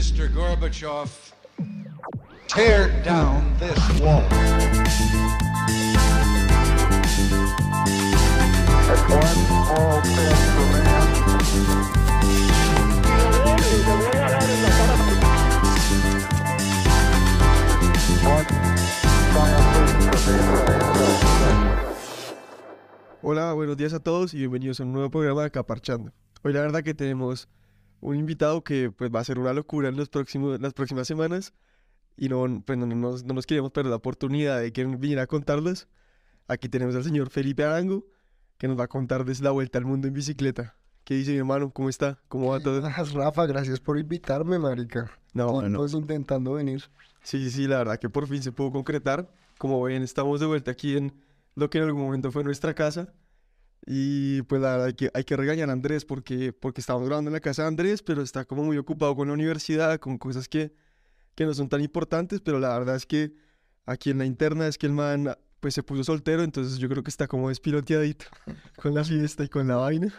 Mr. Gorbachev, tear down this wall. Hola, buenos días a todos y bienvenidos a un nuevo programa de Acaparchando. Hoy la verdad que tenemos un invitado que pues va a ser una locura en los próximos, las próximas semanas y no, pues, no, no nos, no nos queríamos perder la oportunidad de que viniera a contarles. Aquí tenemos al señor Felipe Arango que nos va a contar desde la vuelta al mundo en bicicleta. ¿Qué dice mi hermano? ¿Cómo está? ¿Cómo va todo? Gracias, Rafa, gracias por invitarme, marica. No, no. Pues intentando venir. Sí, sí, la verdad que por fin se pudo concretar. Como ven, estamos de vuelta aquí en lo que en algún momento fue nuestra casa. Y pues la verdad hay que, hay que regañar a Andrés porque, porque estamos grabando en la casa de Andrés, pero está como muy ocupado con la universidad, con cosas que, que no son tan importantes, pero la verdad es que aquí en la interna es que el man pues se puso soltero, entonces yo creo que está como despiloteadito con la fiesta y con la vaina.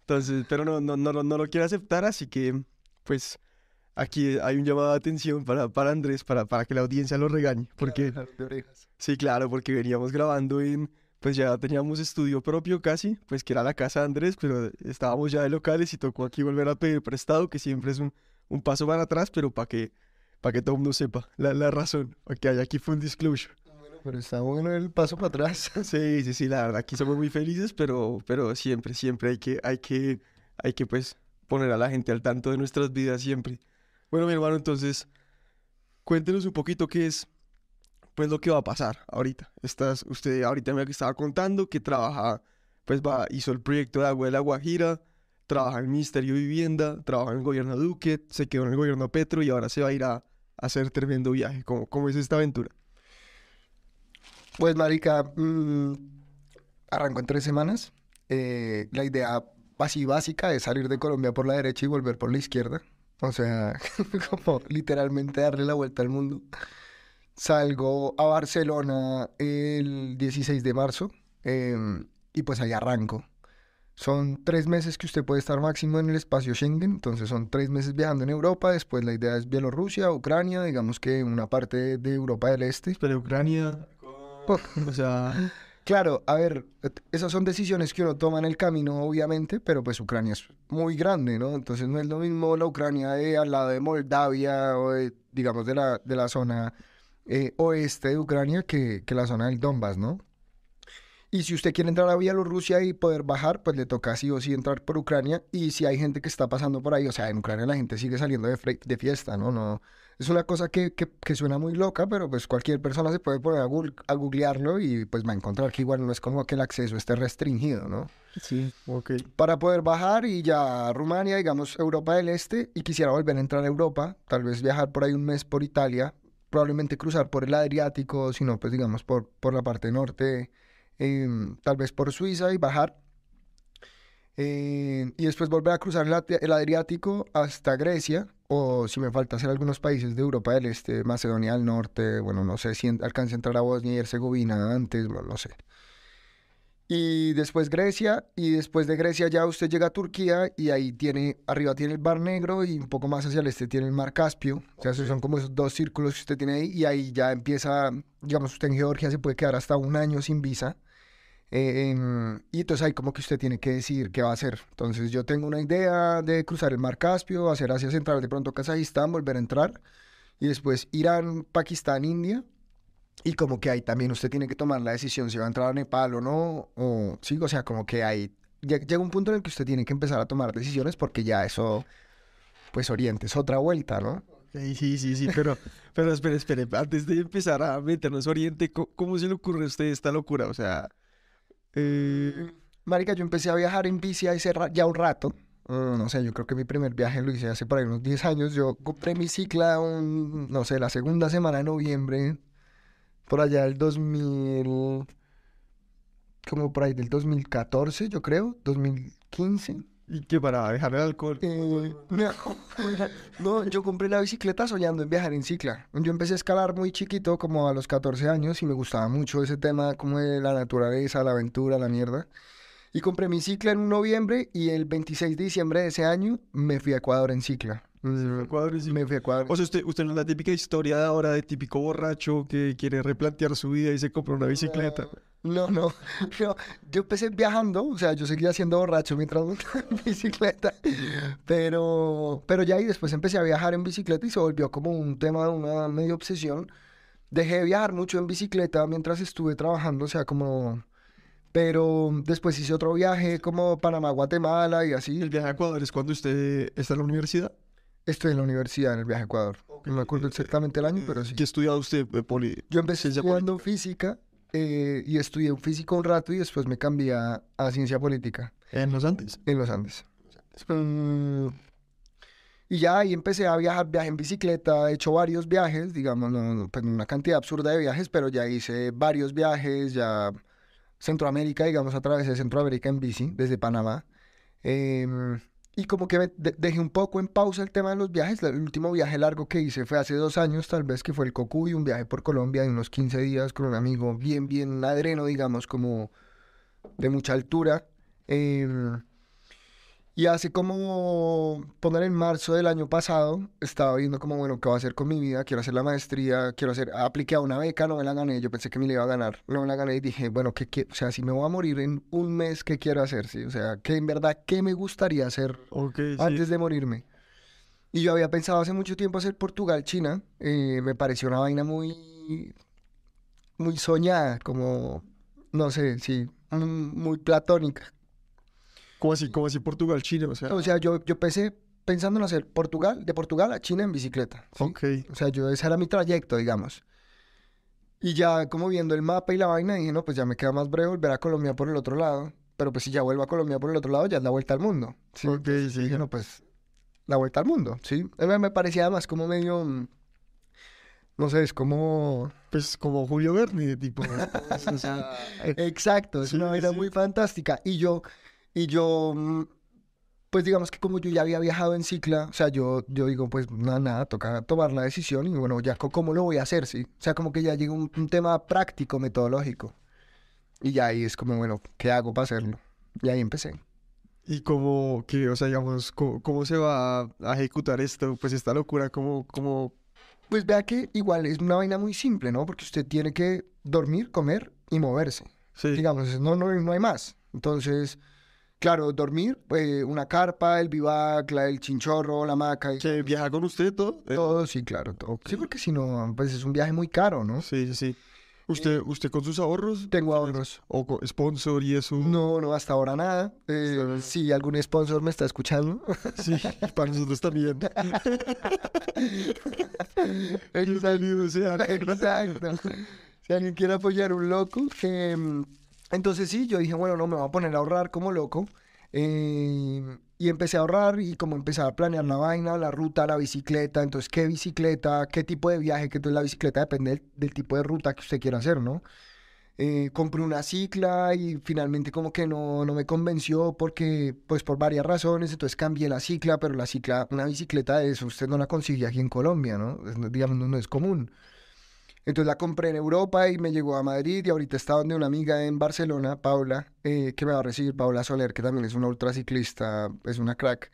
Entonces, pero no, no, no, lo- no lo quiere aceptar, así que pues aquí hay un llamado de atención para, para Andrés, para, para que la audiencia lo regañe, porque... Jalar de orejas. Sí, claro, porque veníamos grabando en, pues ya teníamos estudio propio casi, pues que era la casa de Andrés, pero estábamos ya de locales y tocó aquí volver a pedir prestado, que siempre es un, un paso para atrás, pero para que, para que todo el mundo sepa la, la razón, para que haya aquí full disclosure. Bueno, pero está bueno el paso para atrás. Sí, sí, sí, la verdad, aquí somos muy felices, pero, pero siempre, siempre hay que, hay que, hay que pues poner a la gente al tanto de nuestras vidas siempre. Bueno, mi hermano, entonces, cuéntenos un poquito qué es, pues, lo que va a pasar ahorita. Estás, usted ahorita me estaba contando que trabaja, pues, hizo el proyecto de agua de la Guajira, trabaja en el Ministerio de Vivienda, trabaja en el gobierno Duque, se quedó en el gobierno Petro y ahora se va a ir a, hacer tremendo viaje. ¿Cómo, es esta aventura? Pues, marica, mm, arrancó en tres semanas. Eh, la idea así básica es salir de Colombia por la derecha y volver por la izquierda. O sea, como literalmente darle la vuelta al mundo. Salgo a Barcelona el 16 de marzo em, y pues ahí arranco. Son tres meses que usted puede estar máximo en el espacio Schengen, entonces son tres meses viajando en Europa, después la idea es Bielorrusia, Ucrania, digamos que una parte de Europa del Este. Pero Ucrania, o sea... Claro, a ver, esas son decisiones que uno toma en el camino, obviamente, pero pues Ucrania es muy grande, ¿no? Entonces no es lo mismo la Ucrania de al lado de Moldavia o de, digamos, de la, de la zona eh, oeste de Ucrania que, que la zona del Donbass, ¿no? Y si usted quiere entrar a Bielorrusia y poder bajar, pues le toca sí o sí entrar por Ucrania. Y si hay gente que está pasando por ahí, o sea, en Ucrania la gente sigue saliendo de, fiesta, ¿no? No, es una cosa que, que, que suena muy loca, pero pues cualquier persona se puede poner a, googl- a googlearlo y pues va a encontrar que igual no es como que el acceso esté restringido, ¿no? Sí, ok. Para poder bajar y ya a Rumania, digamos Europa del Este, y quisiera volver a entrar a Europa, tal vez viajar por ahí un mes por Italia, probablemente cruzar por el Adriático, si no, pues digamos por, por la parte norte, em, tal vez por Suiza y bajar. Eh, y después volver a cruzar el, Adri- el Adriático hasta Grecia, o si me falta hacer algunos países de Europa del Este, Macedonia del Norte, bueno, no sé si alcance a entrar a Bosnia y Herzegovina antes, bueno, no sé. Y después Grecia, y después de Grecia ya usted llega a Turquía y ahí tiene, arriba tiene el Mar Negro y un poco más hacia el este tiene el Mar Caspio. O sea, esos son como esos dos círculos que usted tiene ahí y ahí ya empieza, digamos, usted en Georgia se puede quedar hasta un año sin visa. Eh, em, y entonces ahí como que usted tiene que decidir qué va a hacer. Entonces yo tengo una idea de cruzar el Mar Caspio, hacer Asia Central, de pronto Kazajistán, volver a entrar. Y después Irán, Pakistán, India. Y como que ahí también usted tiene que tomar la decisión si va a entrar a Nepal o no. O sí, o sea, como que ahí lle- llega un punto en el que usted tiene que empezar a tomar decisiones porque ya eso, pues Oriente es otra vuelta, ¿no? Sí, sí, sí, sí, pero, pero espere, espere, antes de empezar a meternos Oriente, co- ¿cómo, se le ocurre a usted esta locura? O sea, eh, Marica, yo empecé a viajar en bici hace ya un rato. Mm, no sé, yo creo que mi primer viaje lo hice hace por ahí unos 10 años. Yo compré mi cicla, un, no sé, la segunda semana de noviembre, por allá del 2000, como por ahí del 2014, yo creo, 2015. ¿y qué para dejar el alcohol? Eh, no, no, yo compré la bicicleta soñando en viajar en cicla. Yo empecé a escalar muy chiquito, como a los 14 años, y me gustaba mucho ese tema como de la naturaleza, la aventura, la mierda. Y compré mi cicla en noviembre y el 26 de diciembre de ese año me fui a Ecuador en cicla. Mm, Ecuador y sí. Me fui a Ecuador. O sea, usted, usted no es la típica historia de ahora de típico borracho que quiere replantear su vida y se compra una bicicleta. No, no, no. Yo empecé viajando, o sea, yo seguía siendo borracho mientras montaba en bicicleta, pero, pero ya ahí después empecé a viajar en bicicleta y se volvió como un tema, una medio obsesión. Dejé de viajar mucho en bicicleta mientras estuve trabajando, o sea, como... Pero después hice otro viaje como Panamá, Guatemala y así. El viaje a Ecuador es cuando usted está en la universidad. Estoy en la universidad en el viaje a Ecuador. No me acuerdo exactamente el año, pero sí. ¿Qué ha estudiado usted, eh, Poli? Yo empecé estudiando física eh, y estudié física un rato y después me cambié a, a ciencia política En los Andes. en los Andes. Mm, y ya ahí empecé a viajar, viaje en bicicleta, he hecho varios viajes, digamos, no, no, pues una cantidad absurda de viajes, pero ya hice varios viajes, ya Centroamérica, digamos, atravesé Centroamérica en bici desde Panamá. Em, y como que me de- dejé un poco en pausa el tema de los viajes. El último viaje largo que hice fue hace dos años, tal vez, que fue el Cocuy, un viaje por Colombia de unos 15 días con un amigo bien, bien adreno, digamos, como de mucha altura. Em, y hace como, poner en marzo del año pasado, estaba viendo como, bueno, ¿qué voy a hacer con mi vida? Quiero hacer la maestría, quiero hacer, apliqué a una beca, no me la gané, yo pensé que me la iba a ganar, no me la gané y dije, bueno, ¿qué, qué- o sea, si me voy a morir en un mes, ¿qué quiero hacer? Sí, o sea, que en verdad, ¿qué me gustaría hacer sí. antes de morirme? Y yo había pensado hace mucho tiempo hacer Portugal, China, eh, me pareció una vaina muy, muy soñada, como, no sé, sí, mm, muy platónica. ¿Cómo así? ¿Cómo así Portugal, China? O sea, O sea, yo, yo empecé pensando en hacer Portugal, de Portugal a China en bicicleta. ¿sí? ok. O sea, yo ese era mi trayecto, digamos. Y ya como viendo el mapa y la vaina, dije, no, pues ya me queda más breve volver a Colombia por el otro lado. Pero pues si ya vuelvo a Colombia por el otro lado, ya es la vuelta al mundo. ¿sí? Ok, sí. Dije, no, pues la vuelta al mundo, ¿sí? A mí me parecía además como medio, mm, no sé, es como... Pues como Julio Verne, tipo. o sea, Exacto, es Sí, una vaina sí. muy fantástica. Y yo, y yo, mm, pues digamos que como yo ya había viajado en cicla, o sea, yo, yo digo, pues nada, nada, toca tomar la decisión y bueno, ya cómo lo voy a hacer, ¿sí? O sea, como que ya llega un, un tema práctico, metodológico. Y ya ahí es como, bueno, ¿qué hago para hacerlo? Y ahí empecé. y como que, o sea, digamos, ¿cómo, cómo se va a ejecutar esto? Pues esta locura, ¿cómo, cómo... Pues vea que igual es una vaina muy simple, ¿no? Porque usted tiene que dormir, comer y moverse. Sí. digamos, no, no, no hay más. Entonces, claro, dormir, pues, una carpa, el bivac, la, el chinchorro, la hamaca, y ¿Que viaja con usted todo? Eh, todo, sí, claro, todo. Sí, porque si no, pues es un viaje muy caro, ¿no? Sí, sí, sí. ¿Usted, usted con sus ahorros? Tengo ahorros. ¿O con sponsor y eso? No, no, hasta ahora nada. Eh, si algún sponsor me está escuchando. Sí, para nosotros también. Bienvenido sea. Exacto. Si alguien quiere apoyar un loco. que, mm, entonces sí, yo dije, bueno, no, me voy a poner a ahorrar como loco. eh, y empecé a ahorrar y como empecé a planear la vaina, la ruta, la bicicleta. Entonces, ¿qué bicicleta? ¿Qué tipo de viaje? Que entonces la bicicleta depende del, tipo de ruta que usted quiera hacer, ¿no? Eh, compré una cicla y finalmente como que no, no me convenció porque, pues por varias razones, entonces cambié la cicla, pero la cicla, una bicicleta de eso, usted no la consigue aquí en Colombia, ¿no? Digamos, no es común. Entonces la compré en Europa y me llegó a Madrid y ahorita está donde una amiga en Barcelona, Paula, eh, que me va a recibir, Paula Soler, que también es una ultraciclista, es una crack.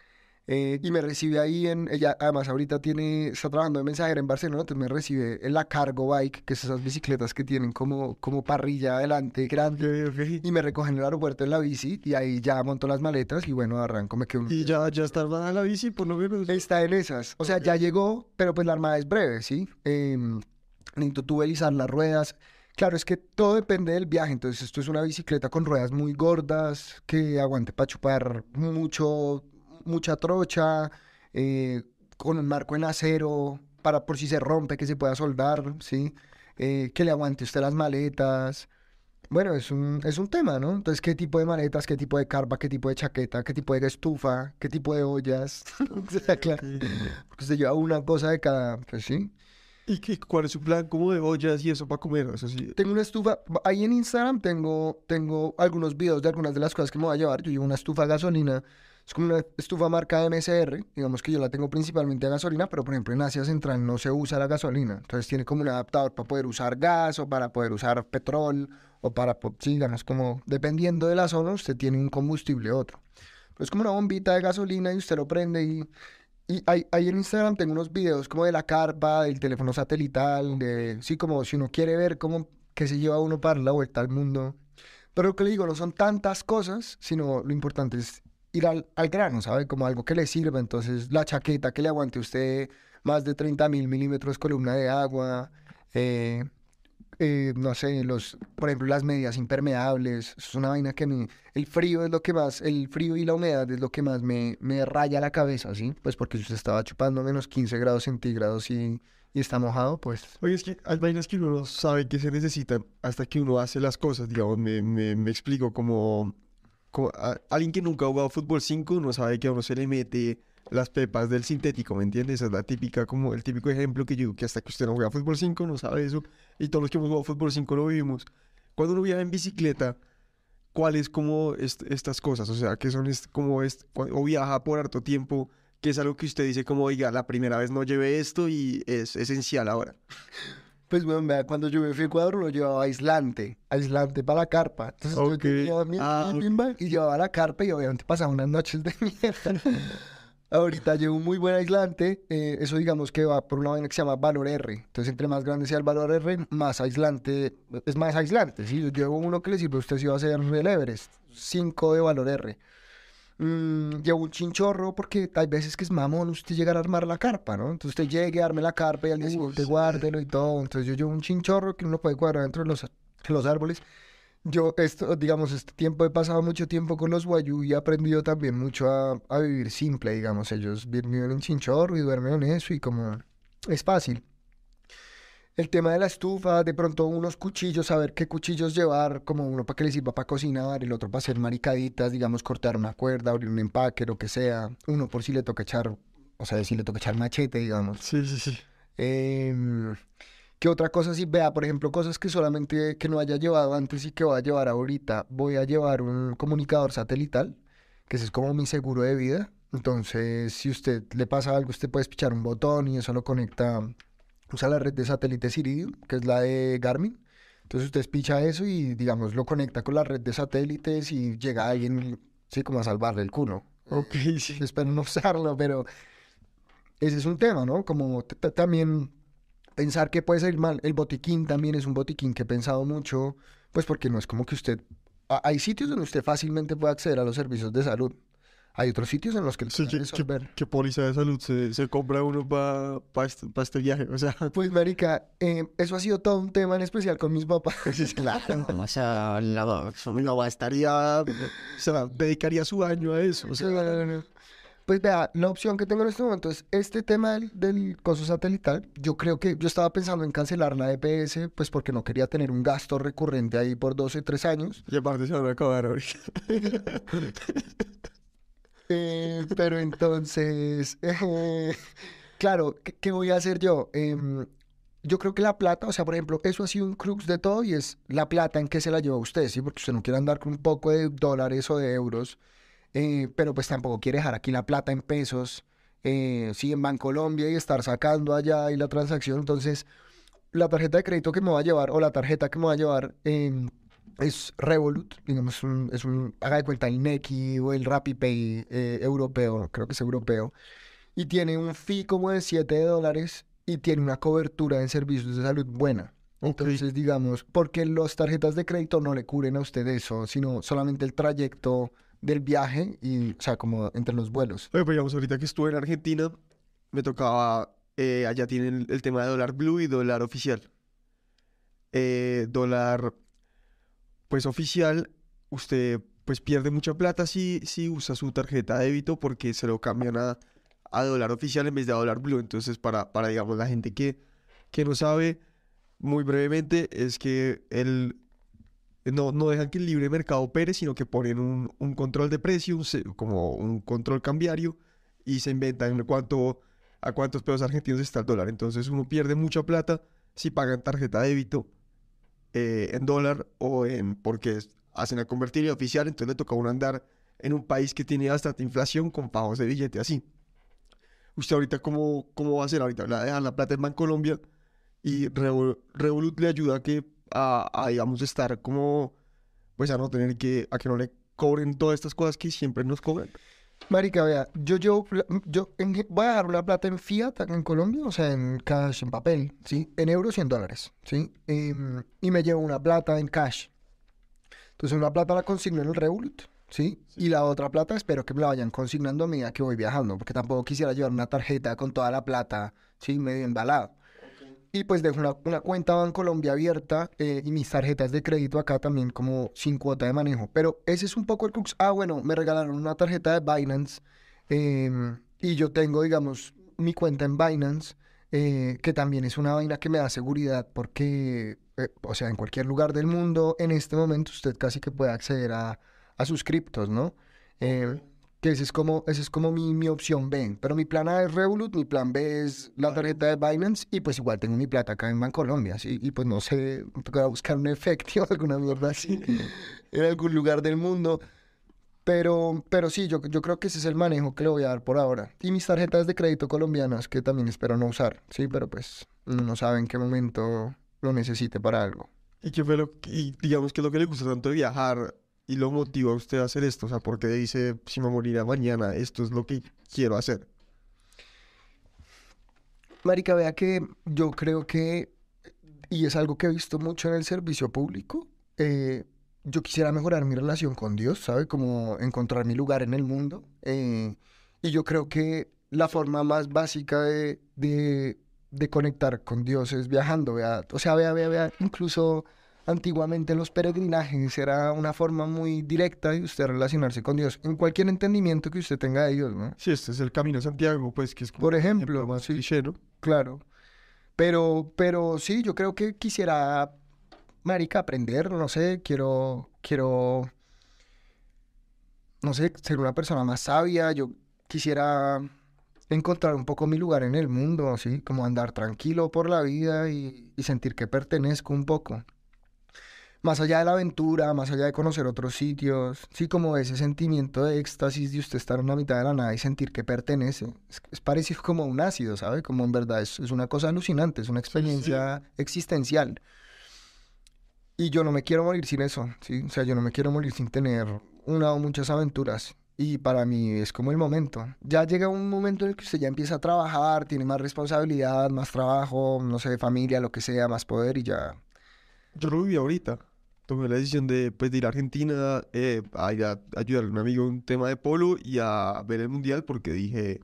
eh, y me recibe ahí en, ella además ahorita tiene, está trabajando de mensajera en Barcelona, entonces me recibe en la Cargo Bike, que es esas bicicletas que tienen como, como parrilla adelante, grande. Ok, ok. Y me recogen en el aeropuerto en la bici y ahí ya monto las maletas y bueno, arranco, me quedo... Y ya, ya está armada la bici, por lo menos. Está en esas. O sea, ya llegó, pero pues la armada es breve, ¿sí? Em, necesito tubelizar las ruedas. Claro, es que todo depende del viaje. Entonces, esto es una bicicleta con ruedas muy gordas, que aguante para chupar mucho, mucha trocha, eh, con un marco en acero, para por si se rompe, que se pueda soldar, ¿sí? Eh, que le aguante usted las maletas. Bueno, es un, es un tema, ¿no? Entonces, ¿qué tipo de maletas, qué tipo de carpa, qué tipo de chaqueta, qué tipo de estufa, qué tipo de ollas? O sea, claro, porque usted lleva una cosa de cada, pues sí. ¿Y qué, cuál es su plan? ¿Cómo de ollas y eso para comer? Eso sí. Tengo una estufa, ahí en Instagram tengo, tengo algunos videos de algunas de las cosas que me voy a llevar. Yo llevo una estufa a gasolina, es como una estufa marca MSR, digamos que yo la tengo principalmente a gasolina, pero por ejemplo en Asia Central no se usa la gasolina. Entonces tiene como un adaptador para poder usar gas o para poder usar petróleo o para, sí, digamos como, dependiendo de la zona, usted tiene un combustible u otro. Pero es como una bombita de gasolina y usted lo prende y, Y hay, hay en Instagram tengo unos videos como de la carpa, del teléfono satelital, de, sí, como si uno quiere ver cómo que se lleva uno para la vuelta al mundo. Pero lo que le digo, no son tantas cosas, sino lo importante es ir al, al grano, ¿sabe? Como algo que le sirva. Entonces, la chaqueta que le aguante a usted más de 30 mil milímetros columna de agua, eh, eh, no sé, los, por ejemplo, las medias impermeables, es una vaina que me, el frío es lo que más, el frío y la humedad es lo que más me, me raya la cabeza, ¿sí? Pues porque si usted estaba chupando menos 15 grados centígrados y, y está mojado, pues Oye, es que hay vainas que uno no sabe que se necesitan hasta que uno hace las cosas, digamos, me, me, me explico, como, alguien que nunca ha jugado fútbol 5 no sabe que a uno se le mete las pepas del sintético, ¿me entiendes? Esa es la típica, como el típico ejemplo que yo digo que hasta que usted no juega fútbol 5 no sabe eso, y todos los que hemos jugado fútbol 5 lo vivimos. Cuando uno viaja en bicicleta, ¿cuáles como est- estas cosas? O sea, que son como, o viaja por harto tiempo, que es algo que usted dice como, oiga, la primera vez no llevé esto y es esencial ahora. Pues, bueno, cuando yo me fui a Ecuador lo llevaba aislante, aislante para la carpa. Entonces, yo Ok. tenía mi- Ah, mi ok. bimba y llevaba la carpa y obviamente pasaba unas noches de mierda. Ahorita llevo un muy buen aislante, eh, eso digamos que va por una vaina que se llama valor R. Entonces, entre más grande sea el valor R, más aislante, es más aislante. ¿sí? Yo llevo uno que le sirve a usted si va a hacer el Everest, 5 de valor R. Mm, llevo un chinchorro porque hay veces que es mamón usted llegar a armar la carpa, ¿no? Entonces usted llegue, arme la carpa y al día siguiente sí. guárdelo y todo. Entonces yo llevo un chinchorro que uno puede cuadrar dentro de los, de los árboles. Yo, esto, digamos, este tiempo he pasado mucho tiempo con los guayú y he aprendido también mucho a, a vivir simple, digamos. Ellos vi- viven en chinchorro y duermen en eso y como es fácil. El tema de la estufa, de pronto unos cuchillos, saber qué cuchillos llevar, como uno para que le sirva para cocinar, el otro para hacer maricaditas, digamos, cortar una cuerda, abrir un empaque, lo que sea. Uno por si le toca echar, o sea, si le toca echar machete, digamos. Sí, sí, sí. Em, ¿qué otra cosa? Si vea, por ejemplo, cosas que solamente que no haya llevado antes y que voy a llevar ahorita. Voy a llevar un comunicador satelital, que ese es como mi seguro de vida. Entonces, si usted le pasa algo, usted puede pichar un botón y eso lo conecta. Usa la red de satélites Iridium, que es la de Garmin. Entonces usted picha eso y, digamos, lo conecta con la red de satélites y llega alguien, sí, como a salvarle el culo. Ok, sí. Espero no usarlo, pero ese es un tema, ¿no? Como también pensar que puede salir mal. El botiquín también es un botiquín que he pensado mucho, pues porque no es como que usted... Hay sitios donde usted fácilmente puede acceder a los servicios de salud. Hay otros sitios en los que Sí, pueden ¿qué, qué, resolver. qué póliza de salud se, se compra uno para este, pa este viaje? O sea, Pues, marica, eh, eso ha sido todo un tema en especial con mis papás. claro, o sea, la, la gastaría, o sea, dedicaría su año a eso. O sea, No, no, no, no. Pues vea, la opción que tengo en este momento es este tema del, del coso satelital. Yo creo que yo estaba pensando en cancelar la EPS, pues porque no quería tener un gasto recurrente ahí por 12, 3 años. y aparte se van a acabar ahorita. Eh, pero entonces, eh, claro, ¿qué, qué voy a hacer yo? Em, yo creo que la plata, o sea, por ejemplo, eso ha sido un crux de todo y es la plata en que se la lleva usted, ¿sí? Porque usted no quiere andar con un poco de dólares o de euros, eh, pero pues tampoco quiere dejar aquí la plata en pesos, eh, sí, en Bancolombia y estar sacando allá y la transacción. Entonces, la tarjeta de crédito que me va a llevar o la tarjeta que me va a llevar em, es Revolut, digamos, un- es un, haga de cuenta el Nequi o el RappiPay eh, europeo, creo que es europeo, y tiene un fee como de 7 dólares y tiene una cobertura en servicios de salud buena. Entonces, digamos, porque las tarjetas de crédito no le cubren a usted eso, sino solamente el trayecto del viaje y, o sea, como entre los vuelos. Oye, pues ahorita que estuve en Argentina, me tocaba, eh, allá tienen el tema de dólar blue y dólar oficial. Eh, dólar, pues oficial, usted pues pierde mucha plata si, si usa su tarjeta de débito porque se lo cambian a, a dólar oficial en vez de dólar blue. Entonces, para, para digamos, la gente que, que no sabe, muy brevemente, es que el, no, no dejan que el libre mercado opere, sino que ponen un, un control de precio, como un control cambiario, y se inventan cuánto, a cuántos pesos argentinos está el dólar. Entonces uno pierde mucha plata si pagan tarjeta de débito eh, en dólar o en porque hacen la convertibilidad oficial, entonces le toca a uno andar en un país que tiene bastante inflación con pagos de billete así. ¿Usted ahorita cómo, cómo va a hacer ahorita? La la plata en Bancolombia y Revol- Revolut le ayuda a que, a, a, digamos, estar como, pues a no tener que, a que no le cobren todas estas cosas que siempre nos cobran. Marica, vea, yo, yo, yo en- voy a dejar una plata en fiat acá en Colombia, o sea, en cash, en papel, ¿sí? En euros y en dólares, ¿sí? Em, y me llevo una plata en cash. Entonces, una plata la consigno en el Revolut, ¿sí? Y la otra plata espero que me la vayan consignando a medida que voy viajando, porque tampoco quisiera llevar una tarjeta con toda la plata, ¿sí? Medio embalado. Y pues dejo una, una cuenta Bancolombia abierta eh, y mis tarjetas de crédito acá también como sin cuota de manejo. Pero ese es un poco el crux. Ah, bueno, me regalaron una tarjeta de Binance em, y yo tengo, digamos, mi cuenta en Binance, eh, que también es una vaina que me da seguridad porque, eh, o sea, en cualquier lugar del mundo, en este momento usted casi que puede acceder a, a sus criptos, ¿no? Que ese es como, ese es como mi, mi opción B. Pero mi plan A es Revolut, mi plan B es la tarjeta de Binance y pues igual tengo mi plata acá en Bancolombia, ¿sí? Y pues no sé, me tocará buscar un efectivo alguna mierda así en algún lugar del mundo. Pero, pero sí, yo, yo creo que ese es el manejo que le voy a dar por ahora. Y mis tarjetas de crédito colombianas que también espero no usar, ¿sí? Pero pues uno no sabe en qué momento lo necesite para algo. ¿Y qué fue lo y digamos que es lo que le gusta tanto de viajar y lo motiva a usted a hacer esto? O sea, porque dice, si me morirá mañana, esto es lo que quiero hacer. Marica, vea que yo creo que, y es algo que he visto mucho en el servicio público, eh, yo quisiera mejorar mi relación con Dios, ¿sabe? Como encontrar mi lugar en el mundo. eh, y yo creo que la forma más básica de, de, de conectar con Dios es viajando, vea. O sea, vea, vea, vea, incluso antiguamente los peregrinajes era una forma muy directa de usted relacionarse con Dios, en cualquier entendimiento que usted tenga de Dios, ¿no? Sí, este es el Camino a Santiago, pues, que es como Por ejemplo, más sí. Claro. Pero, pero sí, yo creo que quisiera, marica, aprender, no sé, quiero, quiero, no sé, ser una persona más sabia, yo quisiera encontrar un poco mi lugar en el mundo, así, como andar tranquilo por la vida y, y sentir que pertenezco un poco. Más allá de la aventura, más allá de conocer otros sitios, sí, como ese sentimiento de éxtasis de usted estar en la mitad de la nada y sentir que pertenece. Es, es parecido como un ácido, ¿sabe? Como en verdad es, es una cosa alucinante, es una experiencia existencial. Y yo no me quiero morir sin eso, ¿sí? O sea, yo no me quiero morir sin tener una o muchas aventuras. Y para mí es como el momento. Ya llega un momento en el que usted ya empieza a trabajar, tiene más responsabilidad, más trabajo, no sé, familia, lo que sea, más poder y ya. Yo lo viví ahorita. Tomé la decisión de, pues, ir a Argentina eh, a ayudar a un amigo en un tema de polo y a ver el mundial porque dije,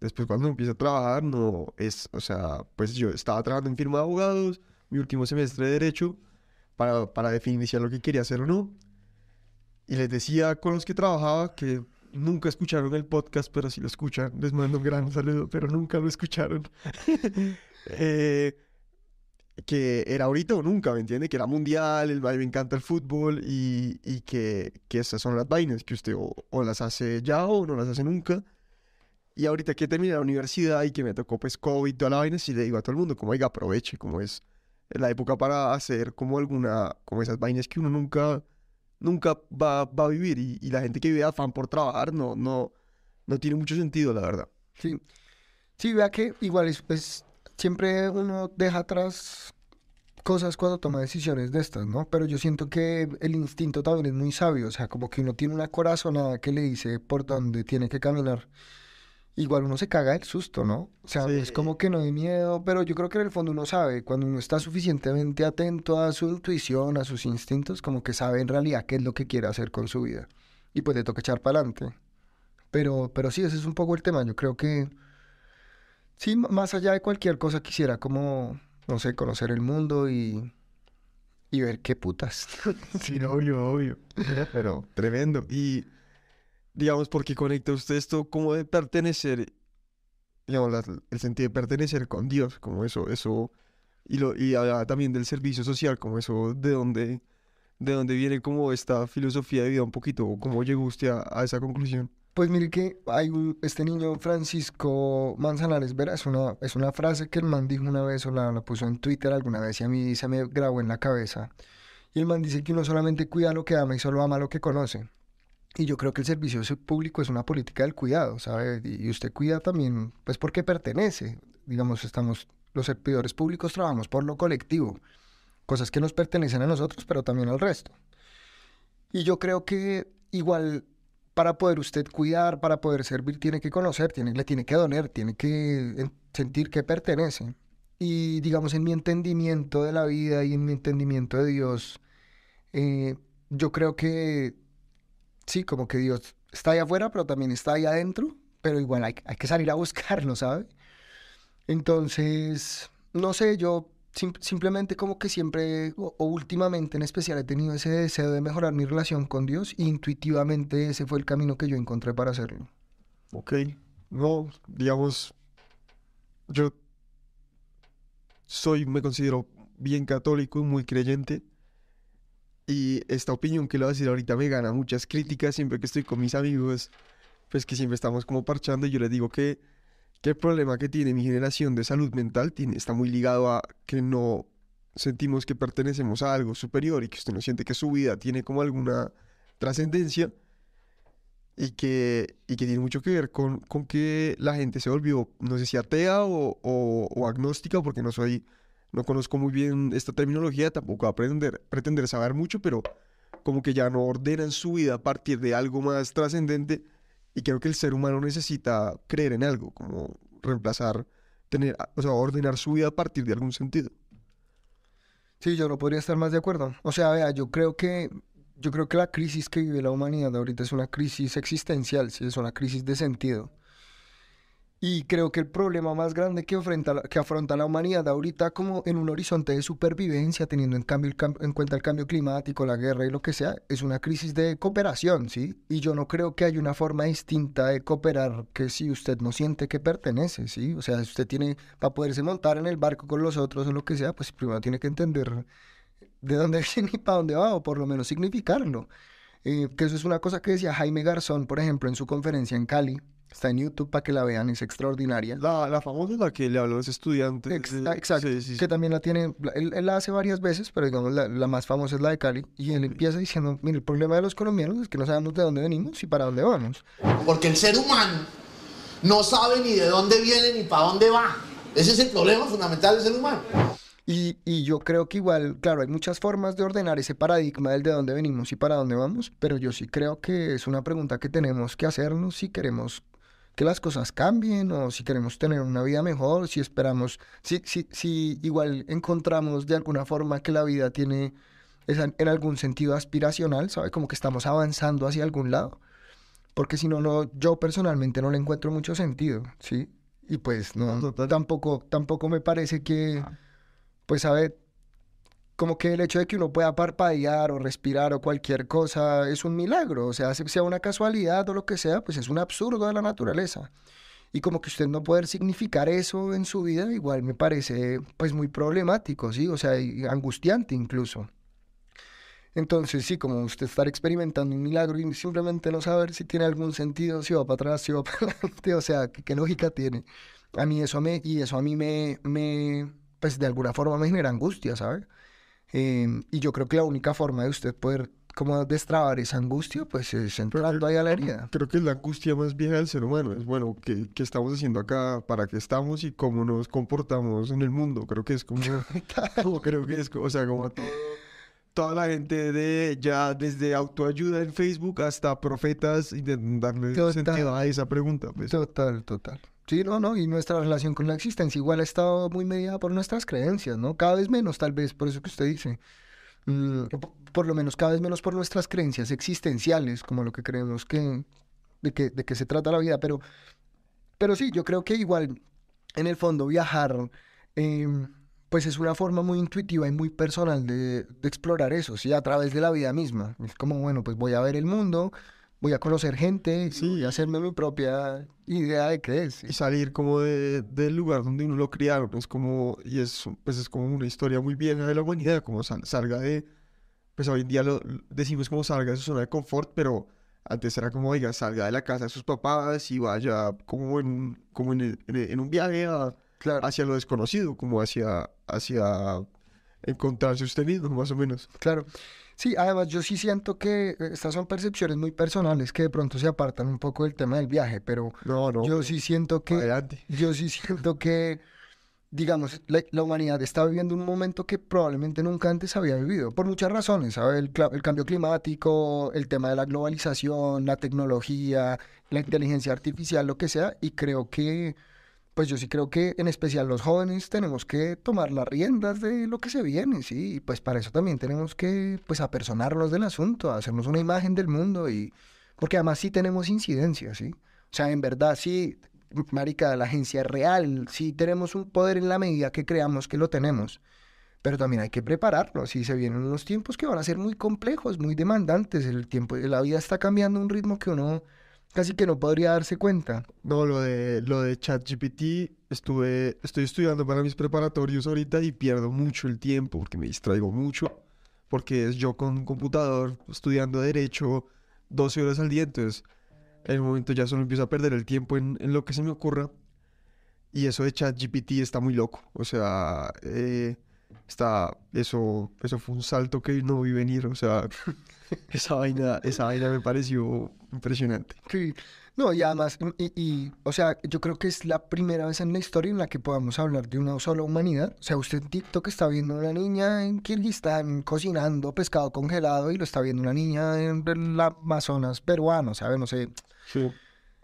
después cuando empiece a trabajar, no es, o sea, pues yo estaba trabajando en firma de abogados, mi último semestre de Derecho, para, para definir si era lo que quería hacer o no. Y les decía con los que trabajaba que nunca escucharon el podcast, pero si lo escuchan, les mando un gran saludo, pero nunca lo escucharon. Eh, que era ahorita o nunca, ¿me entiende? Que era mundial, el me encanta el fútbol y, y que, que esas son las vainas que usted o, las hace ya o no las hace nunca. Y ahorita que terminé la universidad y que me tocó pues COVID toda la vaina, sí le digo a todo el mundo como, oiga, aproveche, como es la época para hacer como alguna, como esas vainas que uno nunca, nunca va, va a vivir y, y la gente que vive afán por trabajar no, no, no tiene mucho sentido, la verdad. Sí, sí, vea que igual es, es- siempre uno deja atrás cosas cuando toma decisiones de estas, ¿no? Pero yo siento que el instinto también es muy sabio, o sea, como que uno tiene una corazonada que le dice por dónde tiene que caminar. Igual uno se caga del susto, ¿no? O sea, es como que no hay miedo, pero yo creo que en el fondo uno sabe, cuando uno está suficientemente atento a su intuición, a sus instintos, como que sabe en realidad qué es lo que quiere hacer con su vida. Y pues le toca echar para adelante. Pero, pero sí, ese es un poco el tema. Yo creo que sí, más allá de cualquier cosa, quisiera como, no sé, conocer el mundo y, y ver qué putas. Sí, obvio, obvio. Pero tremendo. Y digamos, porque conecta usted esto como de pertenecer, digamos, la- el sentido de pertenecer con Dios, como eso, eso, y lo, y también del servicio social, como eso, de dónde, de dónde viene como esta filosofía de vida un poquito, o cómo llegó usted a, a esa conclusión. Pues mire que hay un- este niño Francisco Manzanares Vera, es una, es una frase que el man dijo una vez o la, la puso en Twitter alguna vez y a mí se me grabó en la cabeza. Y el man dice que uno solamente cuida lo que ama y solo ama lo que conoce. Y yo creo que el servicio público es una política del cuidado, ¿sabe? Y usted cuida también, pues porque pertenece. Digamos, estamos, los servidores públicos trabajamos por lo colectivo, cosas que nos pertenecen a nosotros, pero también al resto. Y yo creo que igual para poder usted cuidar, para poder servir, tiene que conocer, tiene, le tiene que doler, tiene que en- sentir que pertenece. Y digamos, en mi entendimiento de la vida y en mi entendimiento de Dios, eh, yo creo que sí, como que Dios está ahí afuera, pero también está ahí adentro, pero igual hay, hay que salir a buscarlo, ¿sabe? Entonces, no sé, yo sim- simplemente como que siempre, o, últimamente en especial, he tenido ese deseo de mejorar mi relación con Dios y intuitivamente ese fue el camino que yo encontré para hacerlo. Ok. No, digamos, yo soy, me considero bien católico, muy creyente. Y esta opinión que le voy a decir ahorita me gana muchas críticas siempre que estoy con mis amigos, pues que siempre estamos como parchando y yo les digo que, que el problema que tiene mi generación de salud mental tiene, está muy ligado a que no sentimos que pertenecemos a algo superior y que usted no siente que su vida tiene como alguna trascendencia y que, y que tiene mucho que ver con, con que la gente se volvió, no sé si atea o, o, o agnóstica, porque no soy, no conozco muy bien esta terminología, tampoco voy a pretender, pretender saber mucho, pero como que ya no ordenan su vida a partir de algo más trascendente y creo que el ser humano necesita creer en algo, como reemplazar, tener, o sea, ordenar su vida a partir de algún sentido. Sí, yo no podría estar más de acuerdo. O sea, vea, yo creo que, yo creo que la crisis que vive la humanidad ahorita es una crisis existencial, sí, es una crisis de sentido. Y creo que el problema más grande que que afronta la humanidad ahorita como en un horizonte de supervivencia, teniendo en, cambio el en cuenta el cambio climático, la guerra y lo que sea, es una crisis de cooperación, ¿sí? Y yo no creo que haya una forma distinta de cooperar que si usted no siente que pertenece, ¿sí? O sea, si usted tiene, para poderse montar en el barco con los otros o lo que sea, pues primero tiene que entender de dónde viene y para dónde va, o por lo menos significarlo. Eh, que eso es una cosa que decía Jaime Garzón, por ejemplo, en su conferencia en Cali. Está en YouTube para que la vean, es extraordinaria. La, la famosa es la que le a estudiantes. Ex- de- ah, exacto, sí, sí, sí. que también la tiene, él, él la hace varias veces, pero digamos la, la más famosa es la de Cali, y él empieza diciendo, mire, el problema de los colombianos es que no sabemos de dónde venimos y para dónde vamos. Porque el ser humano no sabe ni de dónde viene ni para dónde va. Ese es el problema fundamental del ser humano. Y, y yo creo que igual, claro, hay muchas formas de ordenar ese paradigma del de dónde venimos y para dónde vamos, pero yo sí creo que es una pregunta que tenemos que hacernos si queremos que las cosas cambien o si queremos tener una vida mejor, si esperamos, si, si, si igual encontramos de alguna forma que la vida tiene esa- en algún sentido aspiracional, ¿sabe? Como que estamos avanzando hacia algún lado. Porque si no, no, yo personalmente no le encuentro mucho sentido, ¿sí? Y pues no, tampoco, tampoco me parece que, pues, a ver, como que el hecho de que uno pueda parpadear o respirar o cualquier cosa es un milagro, o sea, se- sea una casualidad o lo que sea, pues es un absurdo de la naturaleza. Y como que usted no poder significar eso en su vida, igual me parece, pues, muy problemático, ¿sí? O sea, angustiante incluso. Entonces, sí, como usted estar experimentando un milagro y simplemente no saber si tiene algún sentido, si va para atrás, si va para adelante, o sea, ¿qué, qué lógica tiene? A mí eso me, y eso a mí me, me, pues de alguna forma me genera angustia, ¿sabe? Em, y yo creo que la única forma de usted poder como destrabar esa angustia, pues es entrando ahí a la herida. Creo que es la angustia más vieja del ser humano. Es bueno, ¿qué, qué estamos haciendo acá? ¿Para qué estamos? Y cómo nos comportamos en el mundo. Creo que es como... como creo que es, o sea, como todo- toda la gente de ya desde autoayuda en Facebook hasta profetas de darle Total. sentido a esa pregunta. Pues. Total, total. Sí, no, no, y nuestra relación con la existencia igual ha estado muy mediada por nuestras creencias, ¿no? Cada vez menos, tal vez, por eso que usted dice. Mm, po- por lo menos cada vez menos por nuestras creencias existenciales, como lo que creemos que, de que, de que se trata la vida, pero, pero sí, yo creo que igual, en el fondo, viajar, em, pues es una forma muy intuitiva y muy personal de, de explorar eso, ¿sí? A través de la vida misma. Es como, bueno, pues voy a ver el mundo, voy a conocer gente, Sí. y hacerme mi propia idea de qué es. Y salir como de, del lugar donde uno lo criaron. Es como... Y es, pues es como una historia muy vieja de la humanidad. Como sal- salga de... Pues hoy en día lo, decimos como salga de su zona de confort, pero... Antes era como, oiga, salga de la casa de sus papás y vaya como en un, como en, el- en el- en un viaje a- Claro, hacia lo desconocido, como hacia, hacia encontrarse usted mismo, más o menos. claro. Sí, además yo sí siento que eh, estas son percepciones muy personales que de pronto se apartan un poco del tema del viaje, pero No, no. yo sí siento que... Adelante. Yo sí siento que, digamos, la, la humanidad está viviendo un momento que probablemente nunca antes había vivido, por muchas razones, ¿sabes? El, el cambio climático, el tema de la globalización, la tecnología, la inteligencia artificial, lo que sea, y creo que, pues yo sí creo que en especial los jóvenes tenemos que tomar las riendas de lo que se viene, ¿sí? Y pues para eso también tenemos que, pues, apersonarnos del asunto, hacernos una imagen del mundo y, porque además sí tenemos incidencia, ¿sí? O sea, en verdad sí, marica, la agencia es real, sí tenemos un poder en la medida que creamos que lo tenemos, pero también hay que prepararnos y se vienen unos tiempos que van a ser muy complejos, muy demandantes, el tiempo, la vida está cambiando a un ritmo que uno casi que no podría darse cuenta. No, lo de, lo de ChatGPT, estuve, estoy estudiando para mis preparatorios ahorita y pierdo mucho el tiempo porque me distraigo mucho, porque es yo con computador estudiando derecho 12 horas al día, entonces en un momento ya solo empiezo a perder el tiempo en, en lo que se me ocurra y eso de ChatGPT está muy loco, o sea, eh, está, eso, eso fue un salto que no vi venir, o sea, esa vaina, esa vaina me pareció impresionante. Sí. No, y además, y, y, o sea, yo creo que es la primera vez en la historia en la que podamos hablar de una sola humanidad. O sea, usted en TikTok está viendo a una niña en Kirguistán cocinando pescado congelado y lo está viendo una niña en el Amazonas peruano, ¿sabe? No sé. Sí.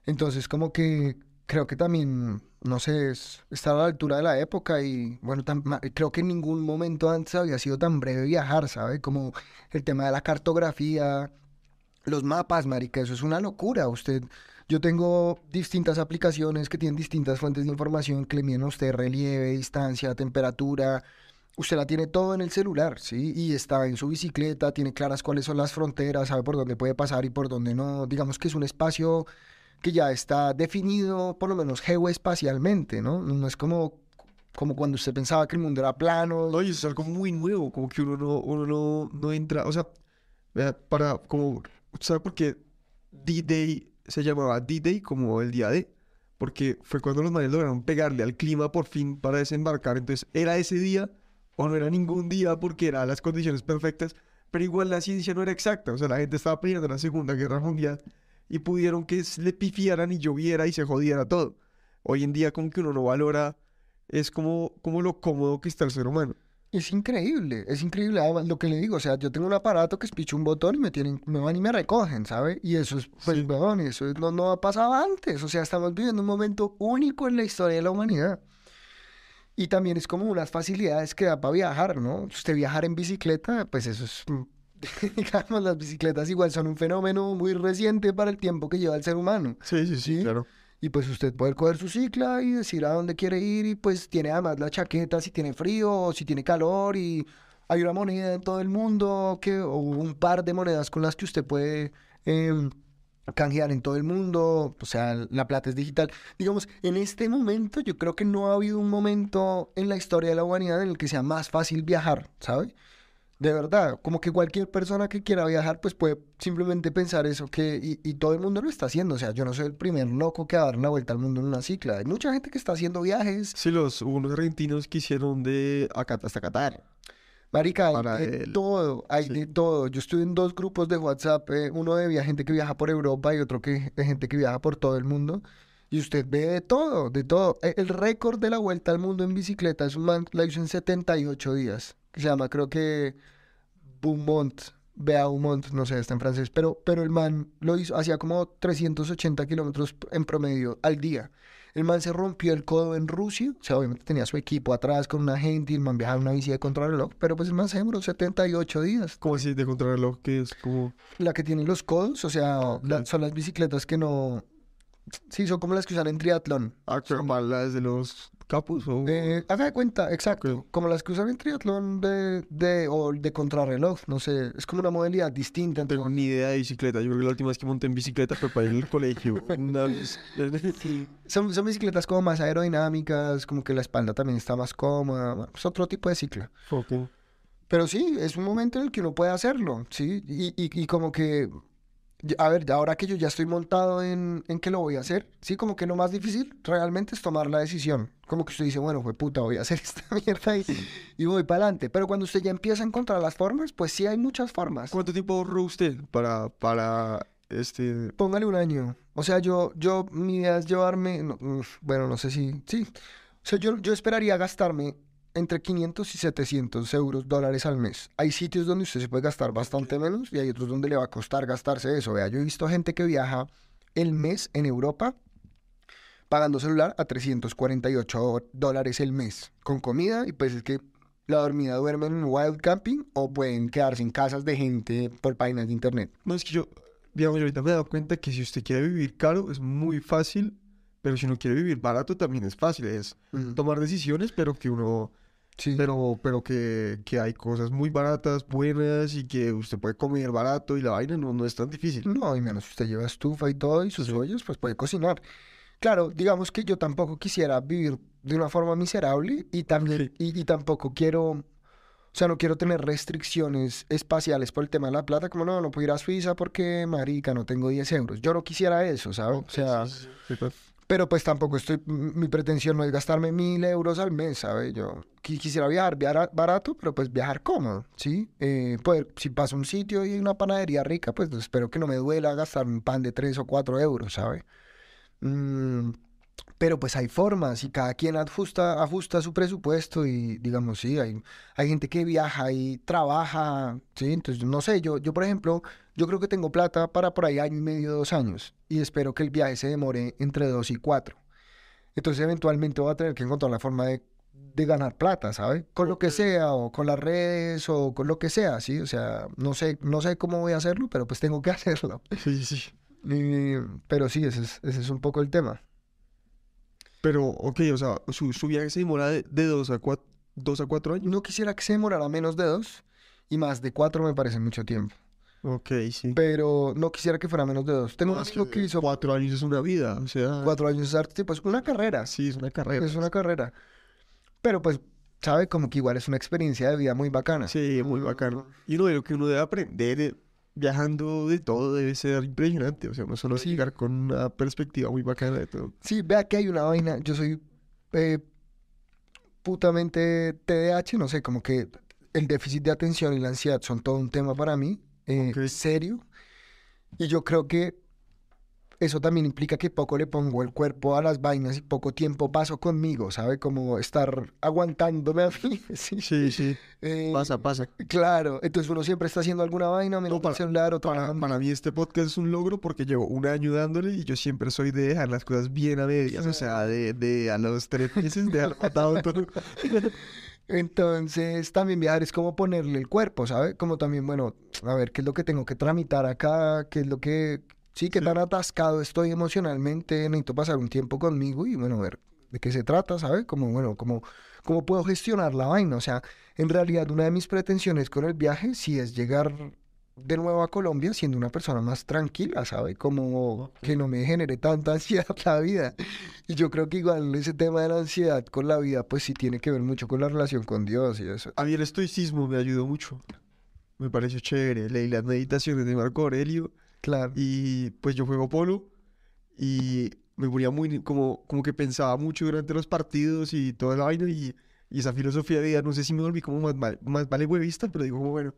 Entonces, como que creo que también, no sé, es, está a la altura de la época y, bueno, tan- creo que en ningún momento antes había sido tan breve viajar, ¿sabe? Como el tema de la cartografía, los mapas, marica, eso es una locura. Usted, yo tengo distintas aplicaciones que tienen distintas fuentes de información que le miden a usted relieve, distancia, temperatura. Usted la tiene todo en el celular, ¿sí? Y está en su bicicleta, tiene claras cuáles son las fronteras, sabe por dónde puede pasar y por dónde no. Digamos que es un espacio que ya está definido, por lo menos geoespacialmente, ¿no? No es como, como cuando usted pensaba que el mundo era plano. No, y es algo muy nuevo, como que uno no, uno no, no entra, o sea, para, como, ¿sabe por qué D-Day se llamaba D-Day como el día D? Porque fue cuando los manes lograron pegarle al clima por fin para desembarcar, entonces era ese día o no era ningún día porque eran las condiciones perfectas, pero igual la ciencia no era exacta, o sea, la gente estaba en la Segunda Guerra Mundial y pudieron que le pifiaran y lloviera y se jodiera todo. Hoy en día como que uno no valora, es como, como lo cómodo que está el ser humano. Es increíble, es increíble además, lo que le digo, o sea, yo tengo un aparato que es picho un botón y me tienen, me van y me recogen, ¿sabe? Y eso es, pues, Sí. weón, eso es- no, no ha pasado antes, o sea, estamos viviendo un momento único en la historia de la humanidad. Y también es como unas facilidades que da para viajar, ¿no? Usted viajar en bicicleta, pues eso es, mm, digamos, las bicicletas igual son un fenómeno muy reciente para el tiempo que lleva el ser humano. Sí, sí, sí, Sí. claro. Y pues usted puede coger su cicla y decir a dónde quiere ir y pues tiene además la chaqueta si tiene frío o si tiene calor y hay una moneda en todo el mundo que, o un par de monedas con las que usted puede em, canjear en todo el mundo, o sea, la plata es digital. Digamos, en este momento yo creo que no ha habido un momento en la historia de la humanidad en el que sea más fácil viajar, ¿sabe? De verdad, como que cualquier persona que quiera viajar, pues puede simplemente pensar eso, que, y, y todo el mundo lo está haciendo. O sea, yo no soy el primer loco que va a dar una vuelta al mundo en una cicla. Hay mucha gente que está haciendo viajes. Sí, los hubo unos argentinos que hicieron de acá hasta Qatar. Marica, hay de todo, hay sí. de todo. Yo estuve en dos grupos de WhatsApp, eh, uno de gente que viaja por Europa y otro que, de gente que viaja por todo el mundo. Y usted ve de todo, de todo. E- El récord de la vuelta al mundo en bicicleta es un man que la hizo en 78 días. que Se llama, creo que Beaumont, Beaumont, no sé, está en francés, pero, pero el man lo hizo, hacía como 380 kilómetros en promedio al día. El man se rompió el codo en Rusia, o sea, obviamente tenía su equipo atrás con una gente y el man viajaba en una bici de contrarreloj, pero pues el man se demoró 78 días. ¿Cómo así de contrarreloj? Que es como... La que tiene los codos, o sea, la- son las bicicletas que no... Sí, son como las que usan en triatlón. Aquaman, las de los capos o... Eh, haga de cuenta, exacto. Ok. Como las que usan en triatlón de, de, o de contrarreloj, no sé. Es como una modalidad distinta. No tengo ni idea de bicicleta. Yo creo que la última vez que monté en bicicleta fue para ir al colegio. Una. Son, son bicicletas como más aerodinámicas, como que la espalda también está más cómoda. Es otro tipo de cicla. Ok. Pero sí, es un momento en el que uno puede hacerlo, ¿sí? Y, y, y como que, a ver, ahora que yo ya estoy montado en, en que lo voy a hacer, sí, como que lo más difícil realmente es tomar la decisión. Como que usted dice, bueno, fue puta, voy a hacer esta mierda y, y voy para adelante. Pero cuando usted ya empieza a encontrar las formas, pues sí hay muchas formas. ¿Cuánto tiempo ahorró usted para, para este... Póngale un año. O sea, yo, yo, mi idea es llevarme, no, bueno, no sé si, sí. O sea, yo, yo esperaría gastarme entre 500 y 700 euros, dólares al mes. Hay sitios donde usted se puede gastar bastante menos y hay otros donde le va a costar gastarse eso. Vea, yo he visto gente que viaja el mes en Europa pagando celular a 348 dólares el mes con comida y pues es que la dormida duermen en wild camping o pueden quedarse en casas de gente por páginas de internet. No, es que yo, digamos, yo ahorita me he dado cuenta que si usted quiere vivir caro es muy fácil, pero si uno quiere vivir barato también es fácil. Es tomar decisiones, pero que uno... Sí. Pero, pero que, que hay cosas muy baratas, buenas y que usted puede comer barato y la vaina no, no es tan difícil. No, y menos si usted lleva estufa y todo y sus ollas, pues puede cocinar. Claro, digamos que yo tampoco quisiera vivir de una forma miserable y también y, y tampoco quiero, o sea, no quiero tener restricciones espaciales por el tema de la plata, como no, no puedo ir a Suiza porque, marica, no tengo 10 euros. Yo no quisiera eso, ¿sabes? O sea, Sí, pues. Pero pues tampoco estoy, mi pretensión no es gastarme mil euros al mes, ¿sabes? Yo qui- quisiera viajar, viajar barato, pero pues viajar cómodo, ¿sí? Eh, poder, si paso a un sitio y hay una panadería rica, pues espero que no me duela gastar un pan de 3 o 4 euros, ¿sabes? Mm, pero pues hay formas y cada quien ajusta, ajusta su presupuesto y digamos, sí, hay, hay gente que viaja y trabaja, ¿sí? Entonces, no sé, yo, yo por ejemplo, yo creo que tengo plata para por ahí año y medio, dos años y espero que el viaje se demore entre dos y cuatro. Entonces eventualmente voy a tener que encontrar la forma de, de ganar plata, ¿sabes? Con lo que sea, o con las redes, o con lo que sea, ¿sí? O sea, no sé, no sé cómo voy a hacerlo, pero pues tengo que hacerlo. Sí, sí. Y- pero sí, ese es, ese es un poco el tema. Pero, ok, o sea, su, su viaje se demora de, de dos a cuatro, dos a cuatro años. No quisiera que se demorara menos de dos y más de cuatro me parece mucho tiempo. Ok, sí. Pero no quisiera que fuera menos de dos. Tengo un es amigo que hizo Cuatro años es una vida, o sea... cuatro años de arte, pues una carrera. Sí, es una carrera. Es una carrera. Pero pues, sabe, como que igual es una experiencia de vida muy bacana. Sí, muy bacano. Y uno de lo que uno debe aprender eh, viajando de todo debe ser impresionante. O sea, no solo llegar con una perspectiva muy bacana de todo. Sí, vea que hay una vaina. Yo soy eh, putamente TDAH, no sé, como que el déficit de atención y la ansiedad son todo un tema para mí, eh, Ok. serio. Y yo creo que eso también implica que poco le pongo el cuerpo a las vainas y poco tiempo paso conmigo, ¿sabe? Como estar aguantándome a mí. Sí. Sí, sí. Eh, Pasa, pasa. Claro, entonces uno siempre está haciendo alguna vaina, mirando para- el celular o Para, para mí este podcast es un logro porque llevo un año dándole y yo siempre soy de dejar las cosas bien a medias. O sea, de, de a los tres meses dejar matado todo. Entonces, también viajar es como ponerle el cuerpo, ¿sabe? Como también, bueno, a ver, ¿qué es lo que tengo que tramitar acá? ¿Qué es lo que... Sí, qué tan atascado estoy emocionalmente, necesito pasar un tiempo conmigo y, bueno, ver, ¿de qué se trata, ¿sabe? Como, bueno, como, ¿cómo puedo gestionar la vaina? O sea, en realidad, una de mis pretensiones con el viaje sí es llegar de nuevo a Colombia siendo una persona más tranquila, ¿sabe? Como que no me genere tanta ansiedad la vida. Y yo creo que igual ese tema de la ansiedad con la vida, pues sí tiene que ver mucho con la relación con Dios y eso. A mí el estoicismo me ayudó mucho. Me pareció chévere. Leí las meditaciones de Marco Aurelio Claro. y pues yo juego polo y me ponía muy como, como que pensaba mucho durante los partidos y toda la vaina y, y esa filosofía de vida, no sé si me volví como más, mal- más vale huevista, pero digo como bueno,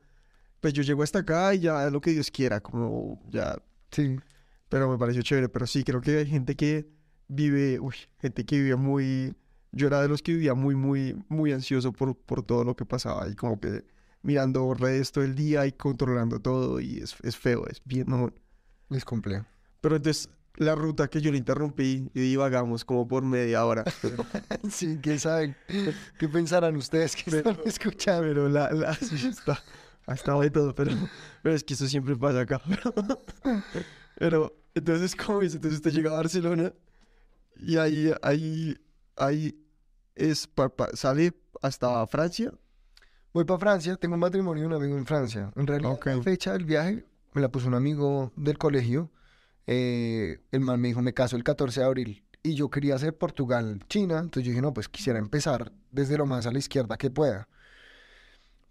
pues yo llego hasta acá y ya lo que Dios quiera, como ya, Sí. pero me pareció chévere, pero sí, creo que hay gente que vive, uy, gente que vive muy, yo era de los que vivía muy, muy, muy ansioso por, por todo lo que pasaba y como que mirando redes todo el día y controlando todo y es, es feo, es bien, no, Es complejo. pero entonces, la ruta que yo le interrumpí y divagamos como por media hora. Sí, ¿qué saben? ¿Qué pensarán ustedes que están escuchando? Pero la, la, sí, está, ha estado de todo, pero, pero es que eso siempre pasa acá. Pero, entonces, ¿cómo es? Entonces usted llega a Barcelona y ahí, ahí, ahí es, pa- pa- sale hasta Francia. Voy para Francia, tengo un matrimonio y un amigo en Francia. En realidad, la fecha del viaje me la puso un amigo del colegio. Eh, el man me dijo, me caso el 14 de abril. Y yo quería hacer Portugal, China. Entonces yo dije, no, pues quisiera empezar desde lo más a la izquierda que pueda.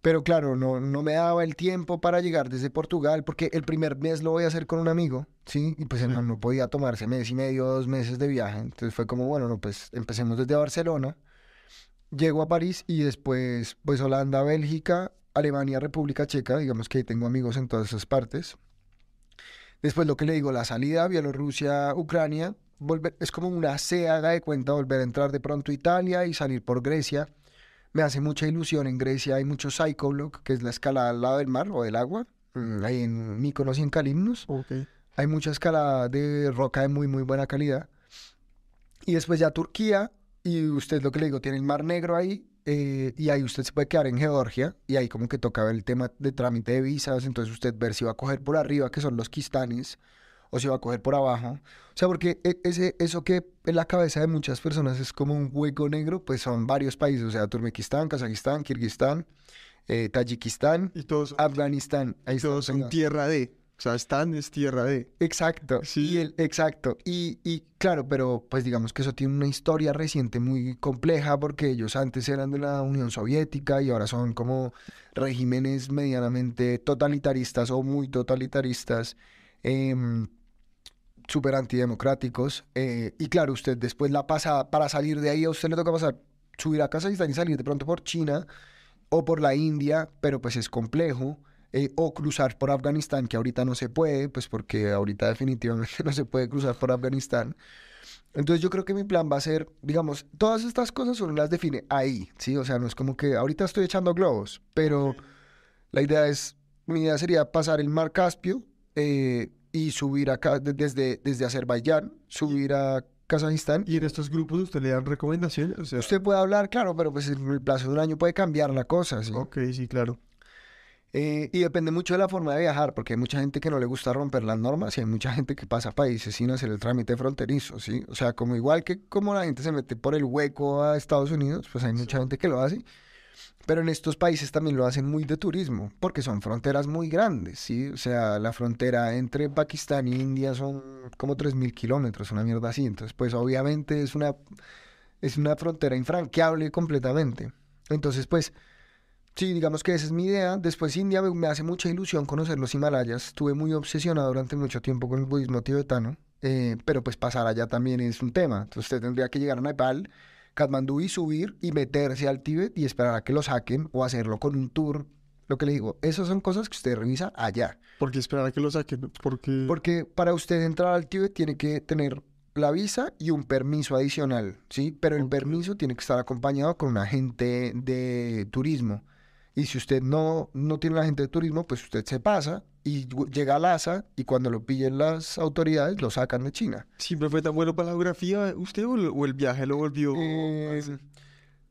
Pero claro, no, no me daba el tiempo para llegar desde Portugal, porque el primer mes lo voy a hacer con un amigo, ¿sí? Y pues el man no podía tomarse mes y medio, dos meses de viaje. Entonces fue como, bueno, no, pues empecemos desde Barcelona. Llego a París y después, pues Holanda, Bélgica, Alemania, República Checa, digamos que tengo amigos en todas esas partes. Después lo que le digo, la salida, Bielorrusia, Ucrania, volver, es como una C, haga de cuenta, volver a entrar de pronto a Italia y salir por Grecia. Me hace mucha ilusión. En Grecia hay mucho Psychoblock, que es la escalada al lado del mar o del agua. mm, Ahí en Mykonos y en Kalimnos. Ok. Hay mucha escalada de roca de muy, muy buena calidad. Y después ya Turquía, y usted lo que le digo, tiene el Mar Negro ahí, eh, y ahí usted se puede quedar en Georgia, y ahí como que toca ver el tema de trámite de visas, entonces usted ver si va a coger por arriba, que son los Kistanes, o si va a coger por abajo. O sea, porque e- ese, eso que en la cabeza de muchas personas es como un hueco negro, pues son varios países, o sea, Turkmenistán, Kazajistán, Kirguistán, eh, Tayikistán, Y todos, Afganistán. Ahí todos son tierra de. O sea, están es tierra de. Exacto, Sí. y el, exacto. Y, y claro, pero pues digamos que eso tiene una historia reciente muy compleja porque ellos antes eran de la Unión Soviética y ahora son como regímenes medianamente totalitaristas o muy totalitaristas, em, súper antidemocráticos. eh, y claro, usted después la pasa, para salir de ahí a usted le toca pasar, subir a Kazajistán y salir de pronto por China o por la India, pero pues es complejo, eh, o cruzar por Afganistán, que ahorita no se puede, pues porque ahorita definitivamente no se puede cruzar por Afganistán. Entonces yo creo que mi plan va a ser, digamos, todas estas cosas uno las define ahí, ¿sí? O sea, no es como que ahorita estoy echando globos, pero la idea es, mi idea sería pasar el mar Caspio eh, y subir acá de- desde, desde Azerbaiyán, subir a Kazajistán. Y en estos grupos usted le dan recomendaciones. O sea, Usted puede hablar, claro, pero pues en el plazo de un año puede cambiar la cosa, ¿sí? ok, sí, claro. Eh, y depende mucho de la forma de viajar, porque hay mucha gente que no le gusta romper las normas y hay mucha gente que pasa países sin hacer el trámite fronterizo, ¿sí? O sea, como igual que como la gente se mete por el hueco a Estados Unidos, pues hay mucha gente que lo hace. Pero en estos países también lo hacen muy de turismo, porque son fronteras muy grandes, ¿sí? O sea, la frontera entre Pakistán e India son como 3.000 kilómetros, una mierda así. Entonces, pues obviamente es una, es una frontera infranqueable completamente. Entonces, pues... Sí, digamos que esa es mi idea. Después India me, me hace mucha ilusión conocer los Himalayas. Estuve muy obsesionado durante mucho tiempo con el budismo tibetano, eh, pero pues pasar allá también es un tema. Entonces usted tendría que llegar a Nepal, Katmandú y subir y meterse al Tíbet y esperar a que lo saquen o hacerlo con un tour. Lo que le digo, esas son cosas que usted revisa allá. Porque esperar a que lo saquen. Porque. Porque para usted entrar al Tíbet tiene que tener la visa y un permiso adicional, ¿sí? Pero el permiso tiene que estar acompañado con un agente de turismo. Y si usted no, no tiene un agente de turismo, pues usted se pasa y llega a Lhasa y cuando lo pillen las autoridades lo sacan de China. ¿Siempre fue tan bueno para la geografía usted o, el- o el viaje lo volvió? Eh,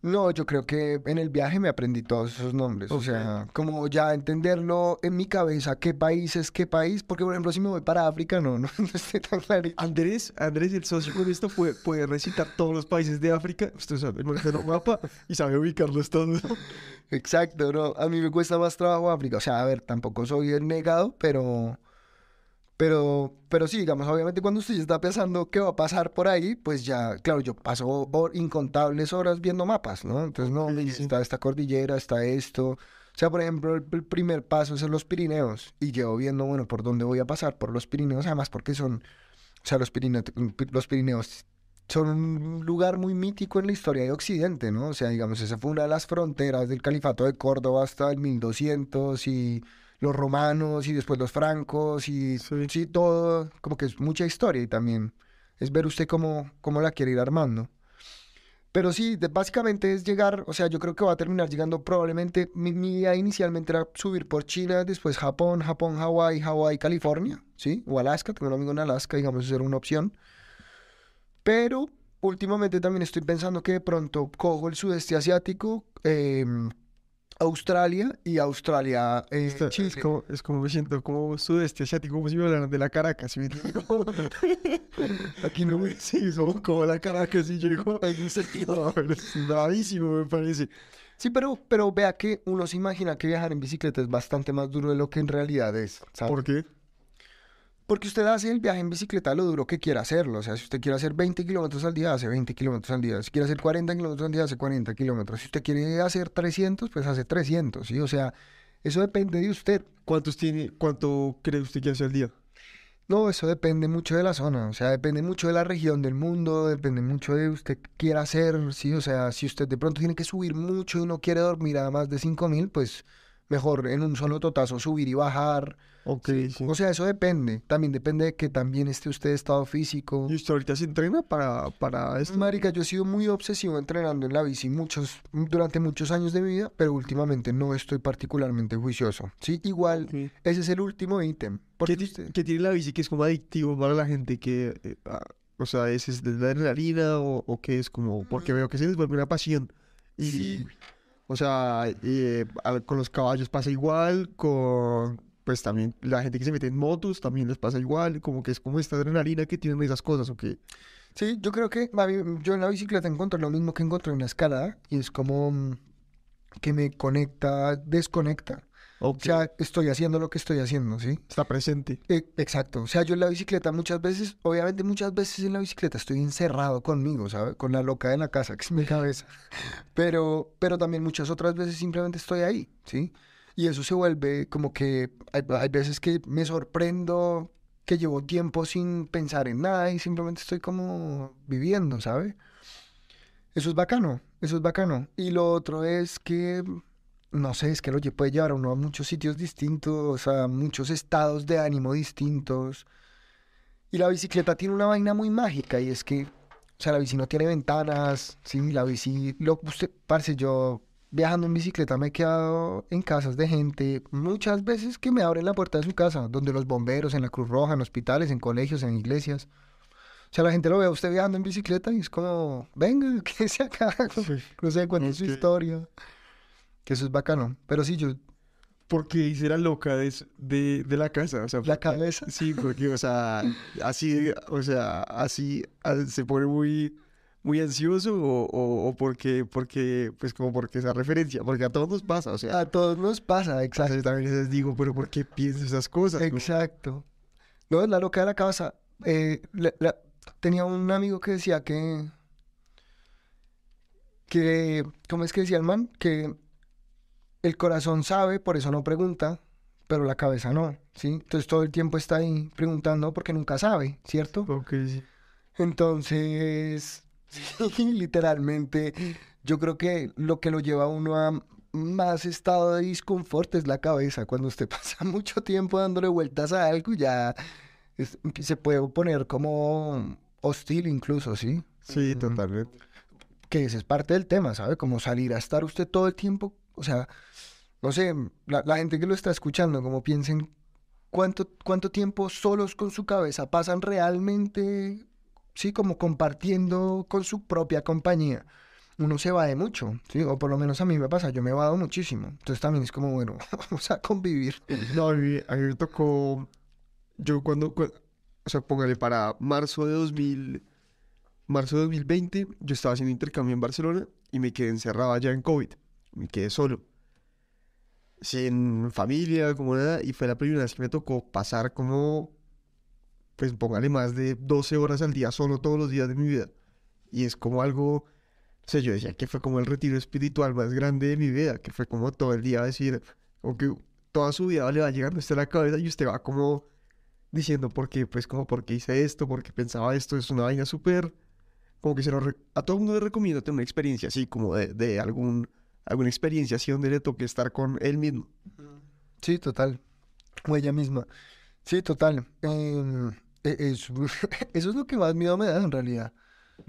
no, yo creo que en el viaje me aprendí todos esos nombres. O sea, como ya entenderlo en mi cabeza, qué país es qué país. Porque, por ejemplo, si me voy para África, no, no, no estoy tan clarito. Andrés, Andrés, el socio con esto, puede, puede recitar todos los países de África. Usted sabe, el mapa y sabe ubicarlos todos. Exacto, no. A mí me cuesta más trabajo África. O sea, a ver, tampoco soy el negado, pero. Pero, pero sí, digamos, obviamente cuando usted ya está pensando qué va a pasar por ahí, pues ya, claro, yo paso incontables horas viendo mapas, ¿no? Entonces, no, está esta cordillera, está esto. O sea, por ejemplo, el, el primer paso es en los Pirineos y llevo viendo, bueno, por dónde voy a pasar, por los Pirineos, además porque son, o sea, los Pirineos, los Pirineos son un lugar muy mítico en la historia de Occidente, ¿no? O sea, digamos, esa fue una de las fronteras del califato de Córdoba hasta el 1200 y los romanos y después los francos y Sí. sí, todo, como que es mucha historia y también es ver usted cómo, cómo la quiere ir armando. Pero sí, de- básicamente es llegar, o sea, yo creo que va a terminar llegando probablemente, mi, mi idea inicialmente era subir por China, después Japón, Japón, Hawái, Hawái, California, ¿sí? O Alaska, tengo un amigo en Alaska, digamos, eso era una opción. Pero últimamente también estoy pensando que de pronto cojo el sudeste asiático, em, Australia y Australia, eh, es, como, es como me siento como sudeste asiático, como si me hablaran de la Caracas. ¿sí me Aquí no Sí, somos como la Caracas y yo digo, hay un sentido. bravísimo, me parece. Sí, pero, pero vea que uno se imagina que viajar en bicicleta es bastante más duro de lo que en realidad es, ¿sabe? ¿Por qué? Porque usted hace el viaje en bicicleta lo duro que quiera hacerlo. O sea, si usted quiere hacer 20 kilómetros al día, hace 20 kilómetros al día. Si quiere hacer 40 kilómetros al día, hace 40 kilómetros. Si usted quiere hacer 300, pues hace 300, ¿sí? O sea, eso depende de usted. ¿Cuántos tiene, cuánto cree usted que hace al día? No, eso depende mucho de la zona. O sea, depende mucho de la región del mundo, depende mucho de usted qué quiera hacer, ¿sí? O sea, si usted de pronto tiene que subir mucho y no quiere dormir a más de 5000, pues mejor en un solo totazo subir y bajar. Ok, sí. O sea, eso depende. También depende de que también esté usted de estado físico. ¿Y usted ahorita se entrena para, para esto? Marica, yo he sido muy obsesivo entrenando en la bici muchos, durante muchos años de mi vida, pero últimamente no estoy particularmente juicioso. Sí, igual, Ok. ese es el último ítem. ¿Qué, usted- qué tiene la bici que es como adictivo para la gente que, eh, ah, o sea, es, es de la adrenalina o, o qué es como, porque veo que se les vuelve una pasión. Y, Sí. o sea, eh, con los caballos pasa igual, con, pues también la gente que se mete en motos también les pasa igual, como que es como esta adrenalina que tienen esas cosas, ¿o qué? Sí, yo creo que yo en la bicicleta encuentro lo mismo que encuentro en la escalada y es como mm, que me conecta, desconecta. O sea, estoy haciendo lo que estoy haciendo, ¿sí? está presente. Eh, exacto. O sea, yo en la bicicleta muchas veces, obviamente muchas veces en la bicicleta estoy encerrado conmigo, ¿sabes? Con la loca de la casa, que es mi cabeza. Pero, pero también muchas otras veces simplemente estoy ahí, ¿sí? Y eso se vuelve como que hay, veces que me sorprendo que llevo tiempo sin pensar en nada y simplemente estoy como viviendo, ¿sabe? Eso es bacano, eso es bacano. Y lo otro es que, no sé, es que lo puede llevar a uno a muchos sitios distintos, a muchos estados de ánimo distintos. Y la bicicleta tiene una vaina muy mágica y es que, o sea, la bici no tiene ventanas, sí, la bici, lo, usted, parce, yo viajando en bicicleta me he quedado en casas de gente muchas veces que me abren la puerta de su casa, donde los bomberos, en la Cruz Roja, en hospitales, en colegios, en iglesias. O sea, la gente lo ve a usted viajando en bicicleta y es como, venga, quédese acá, no sé, cuente su Ok. historia. Que eso es bacano. Pero sí, yo, Porque hice la loca de, de, de la casa, o sea, la cabeza. Sí, porque, o sea, así, o sea, así ah, se pone muy, muy ansioso o, o, o porque, porque, pues como porque esa referencia, porque a todos nos pasa, o sea, A todos nos pasa, exacto. yo también les digo, pero ¿por qué piensas esas cosas? Exacto. No, es la loca de la cabeza. Eh, la- la- tenía un amigo que decía que, que, ¿cómo es que decía el man? Que el corazón sabe, por eso no pregunta, pero la cabeza no, ¿sí? Entonces todo el tiempo está ahí preguntando porque nunca sabe, ¿cierto? Ok, sí. Entonces, literalmente, yo creo que lo que lo lleva a uno a más estado de disconfort es la cabeza. Cuando usted pasa mucho tiempo dándole vueltas a algo, ya es- se puede poner como hostil incluso, ¿sí? Sí, totalmente. Que ese es parte del tema, ¿sabe? Como salir a estar usted todo el tiempo, o sea, no sé, la, la gente que lo está escuchando, como piensen cuánto, cuánto tiempo solos con su cabeza pasan realmente, sí, como compartiendo con su propia compañía. Uno se va de mucho, sí, o por lo menos a mí me pasa, yo me vado muchísimo. Entonces también es como, bueno, vamos a convivir. No, a mí, me tocó, yo cuando, cua- o sea, póngale para marzo de 2000, marzo de 2020, yo estaba haciendo intercambio en Barcelona y me quedé encerrado allá en COVID, me quedé solo, sin familia, como nada, y fue la primera vez que me tocó pasar como, pues póngale más de 12 horas al día solo todos los días de mi vida, y es como algo, o sea, yo decía que fue como el retiro espiritual más grande de mi vida, que fue como todo el día decir, como que toda su vida le va llegando esto a la cabeza y usted va como diciendo por qué, pues como por qué hice esto, por qué pensaba esto, es una vaina súper, como que se lo re- a todo el mundo le recomiendo tener una experiencia así, como de, de algún, alguna experiencia así donde le toque estar con él mismo. Sí, total. O ella misma. Sí, total. Em, e- es- eso es lo que más miedo me da en realidad.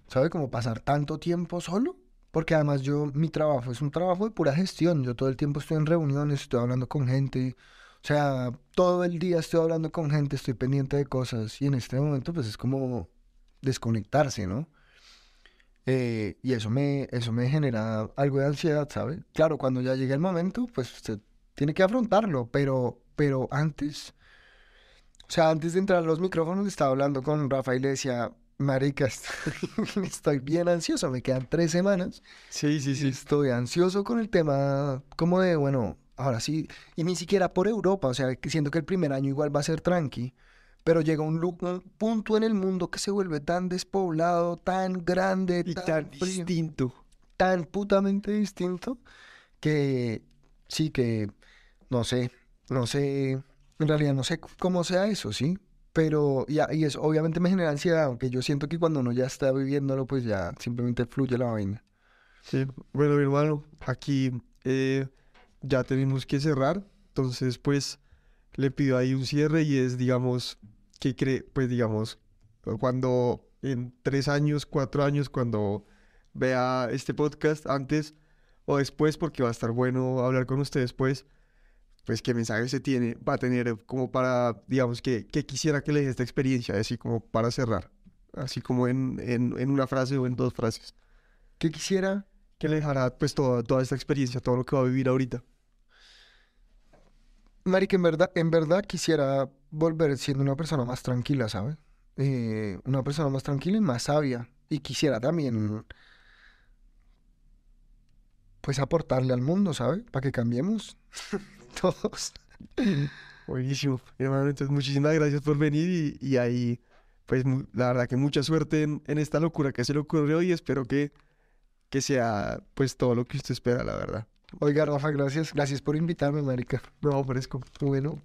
¿Sabe? Como pasar tanto tiempo solo. Porque además yo, mi trabajo es un trabajo de pura gestión. Yo todo el tiempo estoy en reuniones, estoy hablando con gente. O sea, todo el día estoy hablando con gente, estoy pendiente de cosas. Y en este momento, pues es como desconectarse, ¿no? Eh, y eso me, eso me genera algo de ansiedad, ¿sabe? Claro, cuando ya llegue el momento, pues usted tiene que afrontarlo, pero, pero antes, o sea, antes de entrar a los micrófonos estaba hablando con Rafa y le decía, marica, estoy, estoy bien ansioso, me quedan tres semanas, Sí, sí, y estoy ansioso con el tema como de, bueno, ahora sí, y ni siquiera por Europa, o sea, siento que el primer año igual va a ser tranqui, pero llega un, punto en el mundo que se vuelve tan despoblado, tan grande, Y tan distinto. tan putamente distinto que sí que no sé, no sé, en realidad no sé cómo sea eso, ¿sí? Pero, y, y eso obviamente me genera ansiedad, aunque yo siento que cuando uno ya está viviéndolo, pues ya simplemente fluye la vaina. Sí. Bueno, mi hermano, aquí eh, ya tenemos que cerrar. Entonces, pues, le pido ahí un cierre y es, digamos, que cree, pues, digamos, cuando en tres años, cuatro años, cuando vea este podcast antes o después, porque va a estar bueno hablar con ustedes, pues, pues, qué mensaje se tiene, va a tener como para, digamos, que, que quisiera que le dé esta experiencia, así como para cerrar, así como en, en, en una frase o en dos frases. ¿Qué quisiera? que le dejará pues toda, toda esta experiencia, todo lo que va a vivir ahorita. Marica, en verdad, en verdad quisiera volver siendo una persona más tranquila, ¿sabe? Eh, una persona más tranquila y más sabia. Y quisiera también, pues, aportarle al mundo, ¿sabe? Para que cambiemos todos. Buenísimo, hermano. Entonces, muchísimas gracias por venir y, y ahí, pues, la verdad que mucha suerte en, en esta locura que se le ocurrió y espero que, que sea, pues, todo lo que usted espera, la verdad. Oiga, Rafa, gracias. Gracias por invitarme, marica. No, fresco. Bueno,